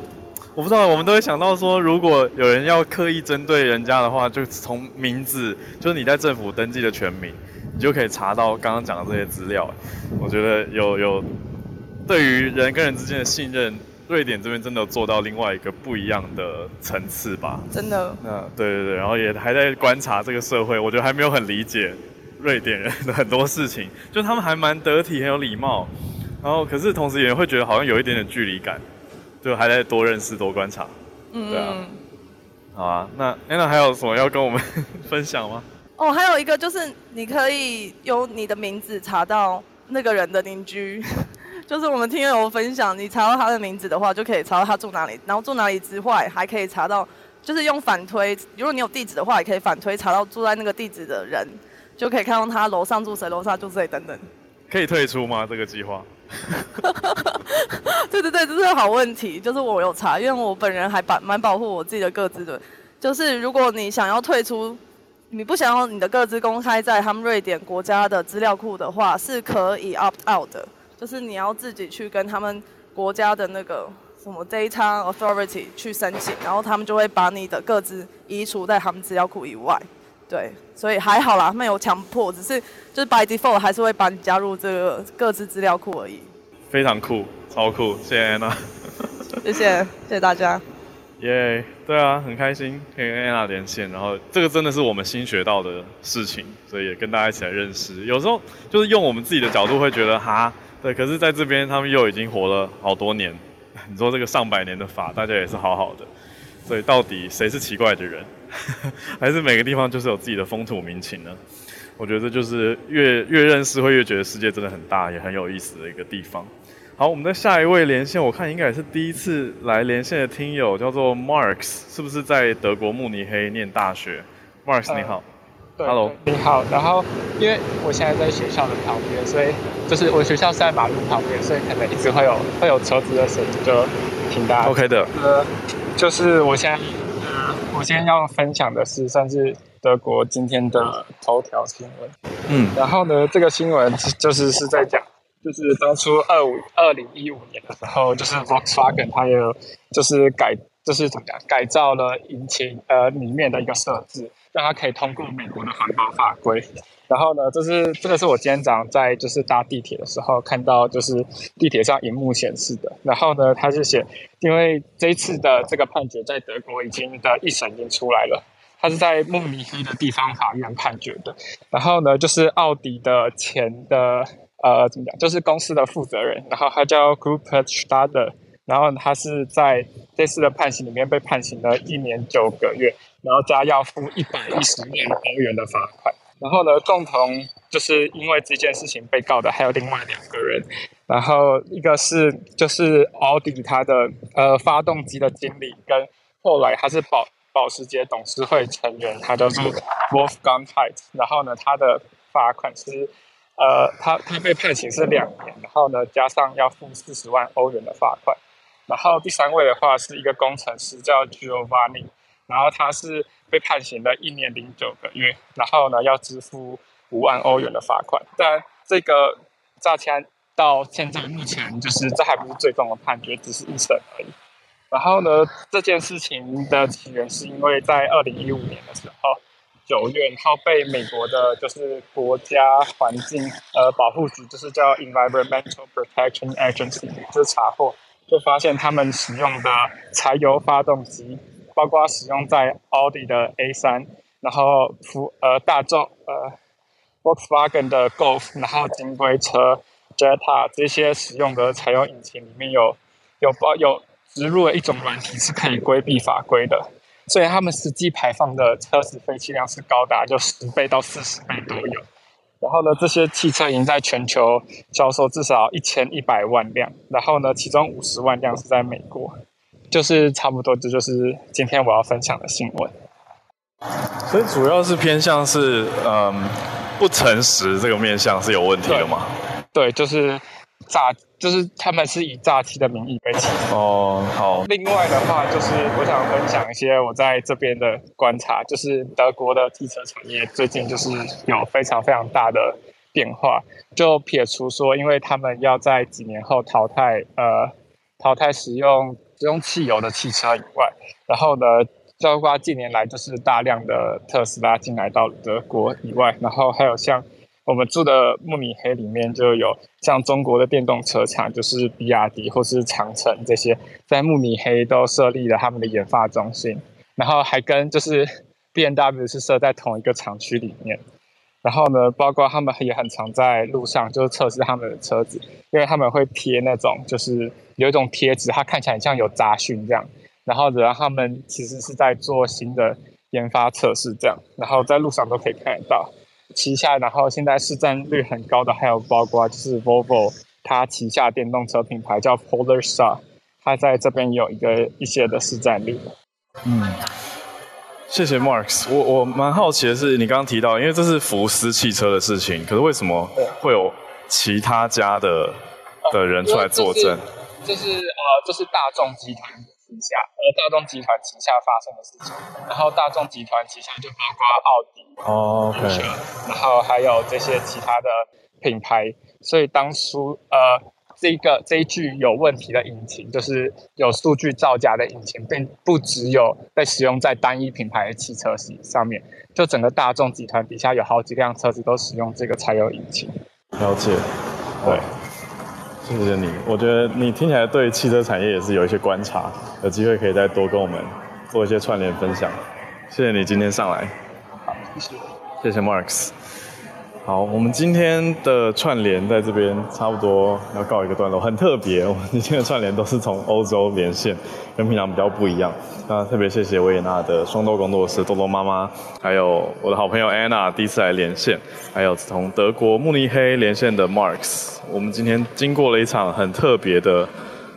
我不知道，我们都会想到说，如果有人要刻意针对人家的话，就从名字，就是你在政府登记的全名，你就可以查到刚刚讲的这些资料。我觉得有有对于人跟人之间的信任。瑞典这边真的做到另外一个不一样的层次吧？真的。那对对对，然后也还在观察这个社会，我觉得还没有很理解瑞典人的很多事情，<laughs> 就他们还蛮得体，很有礼貌，然后可是同时也会觉得好像有一点点距离感，就还在多认识、多观察。嗯，对啊。好啊，那那还有什么要跟我们 <laughs> 分享吗？哦，还有一个就是你可以用你的名字查到那个人的邻居。就是我们听友分享，你查到他的名字的话，就可以查到他住哪里，然后住哪里之外，还可以查到，就是用反推，如果你有地址的话，也可以反推查到住在那个地址的人，就可以看到他楼上住谁，楼下住谁等等。可以退出吗？这个计划？对对对，这是个好问题。就是我有查，因为我本人还蛮蛮保护我自己的个资的。就是如果你想要退出，你不想要你的个资公开在他们瑞典国家的资料库的话，是可以 opt out 的。就是你要自己去跟他们国家的那个什么 Data Authority 去申请，然后他们就会把你的个资移除在他们资料库以外。对，所以还好啦，没有强迫，只是就是 by default 还是会把你加入这个各自资料库而已。非常酷，超酷，谢谢安娜。<laughs> 谢谢，谢谢大家。耶，yeah, 对啊，很开心可以跟安娜连线，然后这个真的是我们新学到的事情，所以也跟大家一起来认识。有时候就是用我们自己的角度会觉得哈。对，可是在这边他们又已经活了好多年，<laughs> 你说这个上百年的法，大家也是好好的，所以到底谁是奇怪的人，<laughs> 还是每个地方就是有自己的风土民情呢？我觉得就是越越认识会越觉得世界真的很大，也很有意思的一个地方。好，我们的下一位连线，我看应该也是第一次来连线的听友，叫做 Marks，是不是在德国慕尼黑念大学？Marks 你好。对 Hello，你好。然后，因为我现在在学校的旁边，所以就是我学校是在马路旁边，所以可能一直会有会有车子的声音，就挺大。OK 的。呃，就是我现在，呃，我今天要分享的是算是德国今天的头条新闻。嗯。然后呢，这个新闻就是是在讲，就是当初二五二零一五年的时候，就是 Volkswagen 它有就是改，就是怎么讲，改造了引擎呃里面的一个设置。让它可以通过美国的环保法规，然后呢，这是这个是我今天早上在就是搭地铁的时候看到，就是地铁上荧幕显示的。然后呢，它是写，因为这一次的这个判决在德国已经的一审已经出来了，它是在慕尼黑的地方法院判决的。然后呢，就是奥迪的前的呃怎么讲，就是公司的负责人，然后他叫 Grupe Stadler，然后他是在这次的判刑里面被判刑了一年九个月。然后加要付一百一十万欧元的罚款。然后呢，共同就是因为这件事情被告的还有另外两个人。然后一个是就是奥迪他的呃发动机的经理，跟后来他是保保时捷董事会成员，他叫做 Wolfgang Heitz。然后呢，他的罚款是呃他他被判刑是两年，然后呢加上要付四十万欧元的罚款。然后第三位的话是一个工程师叫 Giovanni。然后他是被判刑了一年零九个月，然后呢要支付五万欧元的罚款。但这个诈骗到现在目前就是这还不是最终的判决，只是一审而已。然后呢，这件事情的起源是因为在二零一五年的时候，九月，然后被美国的就是国家环境呃保护局，就是叫 Environmental Protection Agency，就是查获，就发现他们使用的柴油发动机。包括使用在奥迪的 A3，然后福呃大众呃 Volkswagen 的 Golf，然后金龟车 Jetta 这些使用的柴油引擎里面有有包有植入了一种软体是可以规避法规的，所以他们实际排放的车子废气量是高达就十倍到四十倍都有。然后呢，这些汽车已经在全球销售至少一千一百万辆，然后呢，其中五十万辆是在美国。就是差不多，这就是今天我要分享的新闻。所以主要是偏向是，嗯，不诚实这个面向是有问题的吗？对，对，就是诈，就是他们是以诈欺的名义被起诉。哦，好。另外的话，就是我想分享一些我在这边的观察，就是德国的汽车产业最近就是有非常非常大的变化。就撇除说，因为他们要在几年后淘汰呃淘汰使用使用汽油的汽车以外，然后呢，包括近年来就是大量的特斯拉进来到德国以外，然后还有像我们住的慕尼黑里面就有像中国的电动车厂，就是比亚迪或是长城这些，在慕尼黑都设立了他们的研发中心，然后还跟就是 BMW 是设在同一个厂区里面，然后呢，包括他们也很常在路上就是测试他们的车子，因为他们会贴那种就是有一种贴纸，它看起来很像有杂讯这样。然后，然后他们其实是在做新的研发测试，这样，然后在路上都可以看得到。旗下，然后现在市占率很高的还有包括就是 Volvo，它旗下电动车品牌叫 Polestar，它在这边有一个一些的市占率。嗯，谢谢 Marks。我我蛮好奇的是，你刚刚提到，因为这是福斯汽车的事情，可是为什么会有其他家的的人出来作证？这是、呃，这是大众集团。旗下，呃，大众集团旗下发生的事情，然后大众集团旗下就包括奥迪、哦，OK，然后还有这些其他的品牌，所以当初呃，这个这一具有问题的引擎，就是有数据造假的引擎，并不只有被使用在单一品牌的汽车系上面，就整个大众集团底下有好几辆车子都使用这个柴油引擎。了解，对。谢谢你，我觉得你听起来对汽车产业也是有一些观察，有机会可以再多跟我们做一些串联分享。谢谢你今天上来，好，谢谢，谢谢 Marks。好，我们今天的串联在这边差不多要告一个段落，很特别。我们今天的串联都是从欧洲连线，跟平常比较不一样。那特别谢谢维也纳的双豆工作室多多妈妈，还有我的好朋友 Anna 第一次来连线，还有从德国慕尼黑连线的 Marks。我们今天经过了一场很特别的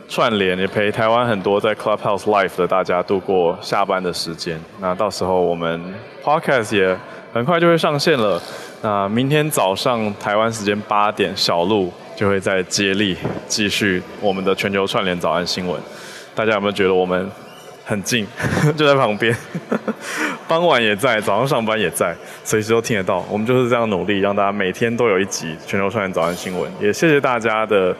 串联，也陪台湾很多在 Clubhouse Live 的大家度过下班的时间。那到时候我们 Podcast 也很快就会上线了。那明天早上台湾时间八点，小路就会再接力继续我们的全球串联早安新闻。大家有没有觉得我们很近，<laughs> 就在旁边？傍晚也在，早上上班也在，随时都听得到。我们就是这样努力，让大家每天都有一集全球串联早安新闻。也谢谢大家的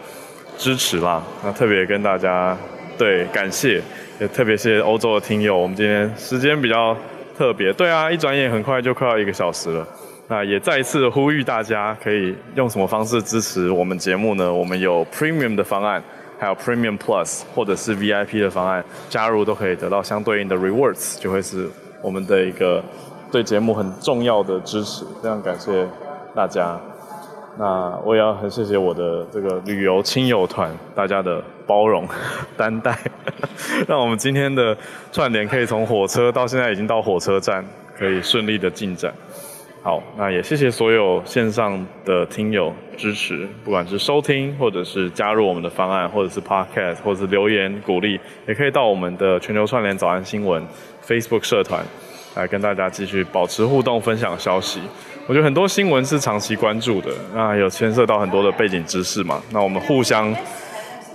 支持啦。那特别跟大家对感谢，也特别谢谢欧洲的听友。我们今天时间比较特别，对啊，一转眼很快就快要一个小时了。那也再一次呼吁大家，可以用什么方式支持我们节目呢？我们有 Premium 的方案，还有 Premium Plus 或者是 VIP 的方案，加入都可以得到相对应的 Rewards，就会是我们的一个对节目很重要的支持。非常感谢大家。那我也要很谢谢我的这个旅游亲友团，大家的包容担待，<laughs> 让我们今天的串联可以从火车到现在已经到火车站，可以顺利的进展。好，那也谢谢所有线上的听友支持，不管是收听，或者是加入我们的方案，或者是 Podcast，或者是留言鼓励，也可以到我们的全球串联早安新闻 Facebook 社团来跟大家继续保持互动，分享消息。我觉得很多新闻是长期关注的，那有牵涉到很多的背景知识嘛，那我们互相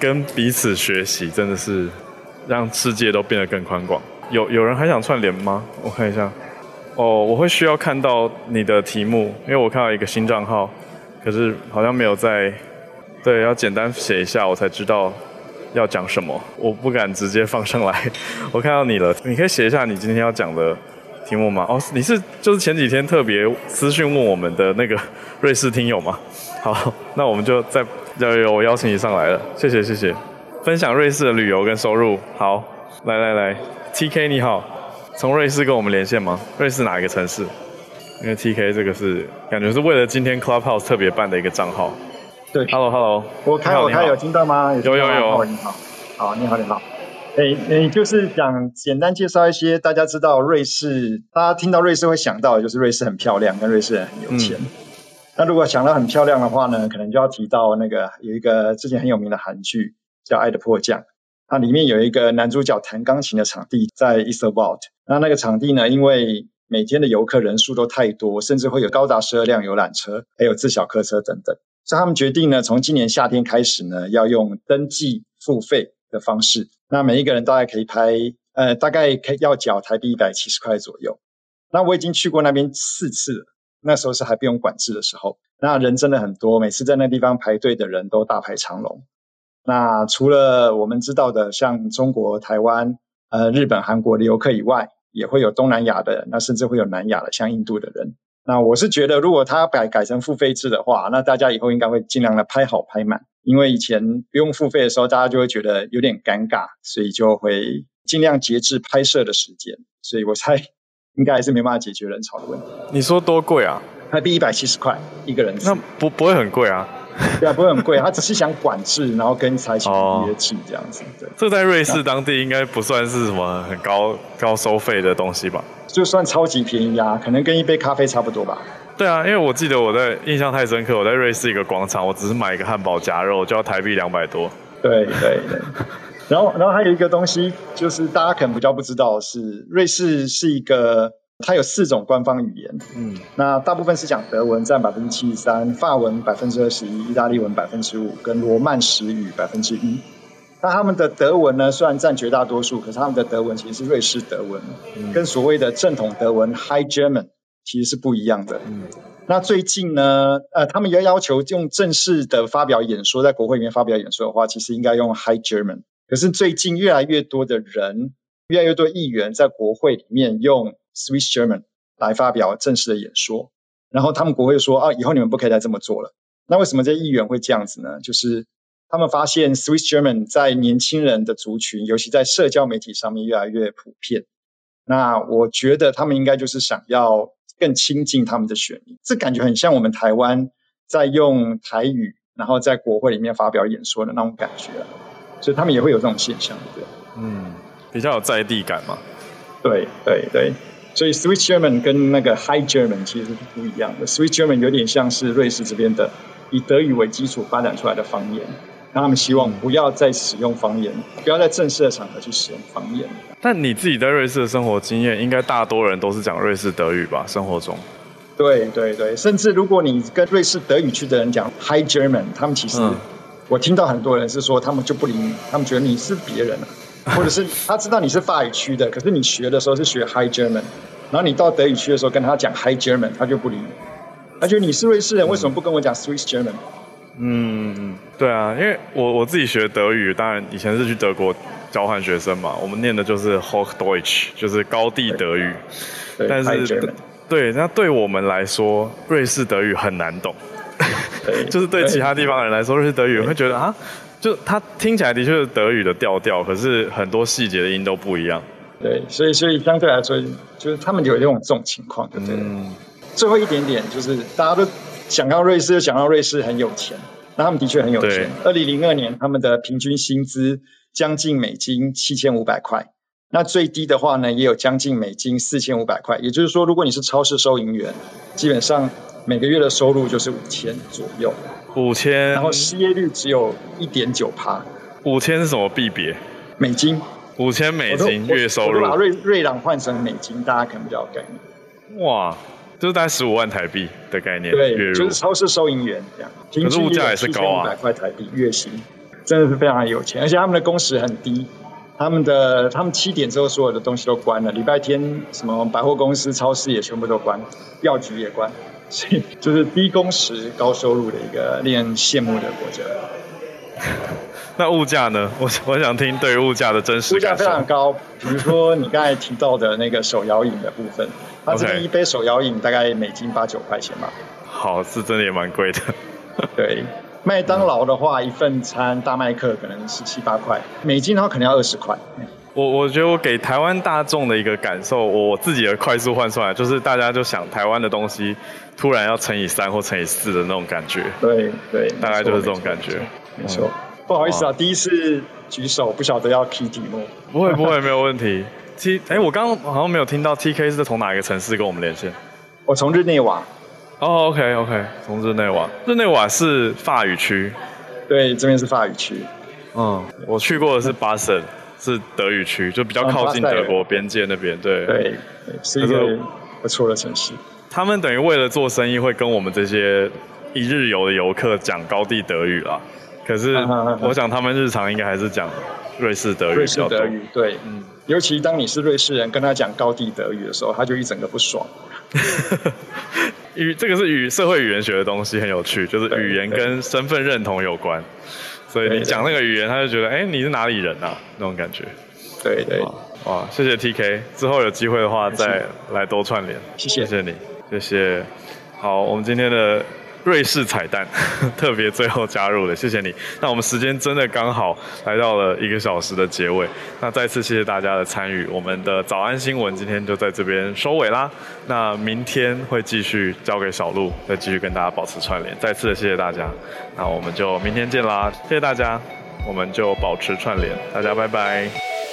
跟彼此学习，真的是让世界都变得更宽广。有有人还想串联吗？我看一下。哦我会需要看到你的题目，因为我看到一个新账号，可是好像没有在，对，要简单写一下，我才知道要讲什么，我不敢直接放上来。<laughs> 我看到你了，你可以写一下你今天要讲的题目吗？哦，你是就是前几天特别私讯问我们的那个瑞士听友吗？<laughs> 好，那我们就再要有我邀请你上来了，谢谢谢谢，分享瑞士的旅游跟收入，好，来来来，TK 你好。从瑞士跟我们连线吗？瑞士哪一个城市？因为 TK 这个是感觉是为了今天 Clubhouse 特别办的一个账号。对，Hello Hello，我开我开有听到吗？有有有。你好，好，你好你好。诶诶，就是想简单介绍一些大家知道瑞士，大家听到瑞士会想到的就是瑞士很漂亮，跟瑞士人很有钱。嗯、那如果想到很漂亮的话呢，可能就要提到那个有一个之前很有名的韩剧叫《爱的迫降》。它里面有一个男主角弹钢琴的场地在 Isarwold，那那个场地呢，因为每天的游客人数都太多，甚至会有高达十二辆游览车，还有自小客车等等。所以他们决定呢，从今年夏天开始呢，要用登记付费的方式。那每一个人大概可以拍，呃，大概可以要缴台币一百七十块左右。那我已经去过那边四次了，那时候是还不用管制的时候，那人真的很多，每次在那地方排队的人都大排长龙。那除了我们知道的，像中国、台湾、呃、日本、韩国的游客以外，也会有东南亚的，那甚至会有南亚的，像印度的人。那我是觉得，如果他改改成付费制的话，那大家以后应该会尽量的拍好拍满，因为以前不用付费的时候，大家就会觉得有点尴尬，所以就会尽量节制拍摄的时间。所以我猜应该还是没办法解决人潮的问题。你说多贵啊？台币一百七十块一个人，那不不会很贵啊？<laughs> 对啊，不会很贵，他只是想管制，然后跟财前约制这样子。对，这在瑞士当地应该不算是什么很高高收费的东西吧？就算超级便宜啊，可能跟一杯咖啡差不多吧。对啊，因为我记得我在印象太深刻，我在瑞士一个广场，我只是买一个汉堡夹肉，就要台币两百多。对对对。然后然后还有一个东西，就是大家可能比较不知道的是，瑞士是一个。它有四种官方语言，嗯，那大部分是讲德文，占百分之七十三，法文百分之二十一，意大利文百分之五，跟罗曼史语百分之一。那他们的德文呢，虽然占绝大多数，可是他们的德文其实是瑞士德文，嗯、跟所谓的正统德文 High German 其实是不一样的。嗯，那最近呢，呃，他们要要求用正式的发表演说，在国会里面发表演说的话，其实应该用 High German。可是最近越来越多的人，越来越多议员在国会里面用 Swiss German 来发表正式的演说，然后他们国会说啊，以后你们不可以再这么做了。那为什么这些议员会这样子呢？就是他们发现 Swiss German 在年轻人的族群，尤其在社交媒体上面越来越普遍。那我觉得他们应该就是想要更亲近他们的选民，这感觉很像我们台湾在用台语，然后在国会里面发表演说的那种感觉，所以他们也会有这种现象，对，嗯，比较有在地感嘛。对对对。所以 Swiss German 跟那个 High German 其实是不一样的。Swiss German 有点像是瑞士这边的以德语为基础发展出来的方言，那他们希望不要再使用方言，不要在正式的场合去使用方言。但你自己在瑞士的生活经验，应该大多人都是讲瑞士德语吧？生活中？对对对，甚至如果你跟瑞士德语区的人讲 High German，他们其实、嗯、我听到很多人是说，他们就不理你，他们觉得你是别人了。<laughs> 或者是他知道你是法语区的，可是你学的时候是学 High German，然后你到德语区的时候跟他讲 High German，他就不理你。他觉得你是瑞士人，为什么不跟我讲 Swiss German？嗯，对啊，因为我我自己学德语，当然以前是去德国交换学生嘛，我们念的就是 Hochdeutsch，就是高地德语。但是。对，那对我们来说，瑞士德语很难懂，<laughs> 就是对其他地方人来说，瑞士德语会觉得啊。就它听起来的确是德语的调调，可是很多细节的音都不一样。对，所以所以相对来说，就是他们有这种这种情况，对不对？嗯。最后一点点就是大家都想到瑞士，就想到瑞士很有钱，那他们的确很有钱。二零零二年他们的平均薪资将近美金七千五百块，那最低的话呢，也有将近美金四千五百块。也就是说，如果你是超市收银员，基本上每个月的收入就是五千左右。五千，然后失业率只有一点九趴。五千是什么币别？美金。五千美金月收入。瑞瑞朗换成美金，大家可能比较有概念。哇，就是大概十五万台币的概念。对，就是超市收银员这样。平均物价也是高啊，五百块台币月薪，真的是非常的有钱。而且他们的工时很低，他们的他们七点之后所有的东西都关了，礼拜天什么百货公司、超市也全部都关，药局也关。所以就是低工时高收入的一个令人羡慕的国家。<laughs> 那物价呢？我我想听对于物价的真实。物价非常高，比如说你刚才提到的那个手摇饮的部分，它这边一杯手摇饮大概美金八九块钱吧。好，是真的也蛮贵的。对，麦当劳的话，一份餐大麦克可能十七八块美金，的话可能要二十块。我我觉得我给台湾大众的一个感受，我自己的快速换算，就是大家就想台湾的东西突然要乘以三或乘以四的那种感觉。对对，大概就是这种感觉。没错，不好意思啊，第一次举手，不晓得要 key 题目。不会不会，没有问题。T，哎，我刚刚好像没有听到 TK 是从哪一个城市跟我们连线？我从日内瓦。哦，OK OK，从日内瓦。日内瓦是法语区。对，这边是法语区。嗯，我去过的是巴塞。是德语区，就比较靠近德国边界那边，对。对，是一个不错的城市。他们等于为了做生意，会跟我们这些一日游的游客讲高地德语啦。可是我想他们日常应该还是讲瑞士德语。瑞士德语，对，嗯。尤其当你是瑞士人，跟他讲高地德语的时候，他就一整个不爽。<laughs> 语这个是语社会语言学的东西，很有趣，就是语言跟身份认同有关。所以你讲那个语言，他就觉得，哎、欸，你是哪里人啊？那种感觉。对对。哇，谢谢 TK，之后有机会的话再来多串联。谢谢，谢谢你，谢谢。好，我们今天的。瑞士彩蛋，特别最后加入的，谢谢你。那我们时间真的刚好来到了一个小时的结尾，那再次谢谢大家的参与。我们的早安新闻今天就在这边收尾啦。那明天会继续交给小鹿，再继续跟大家保持串联。再次的谢谢大家，那我们就明天见啦，谢谢大家，我们就保持串联，大家拜拜。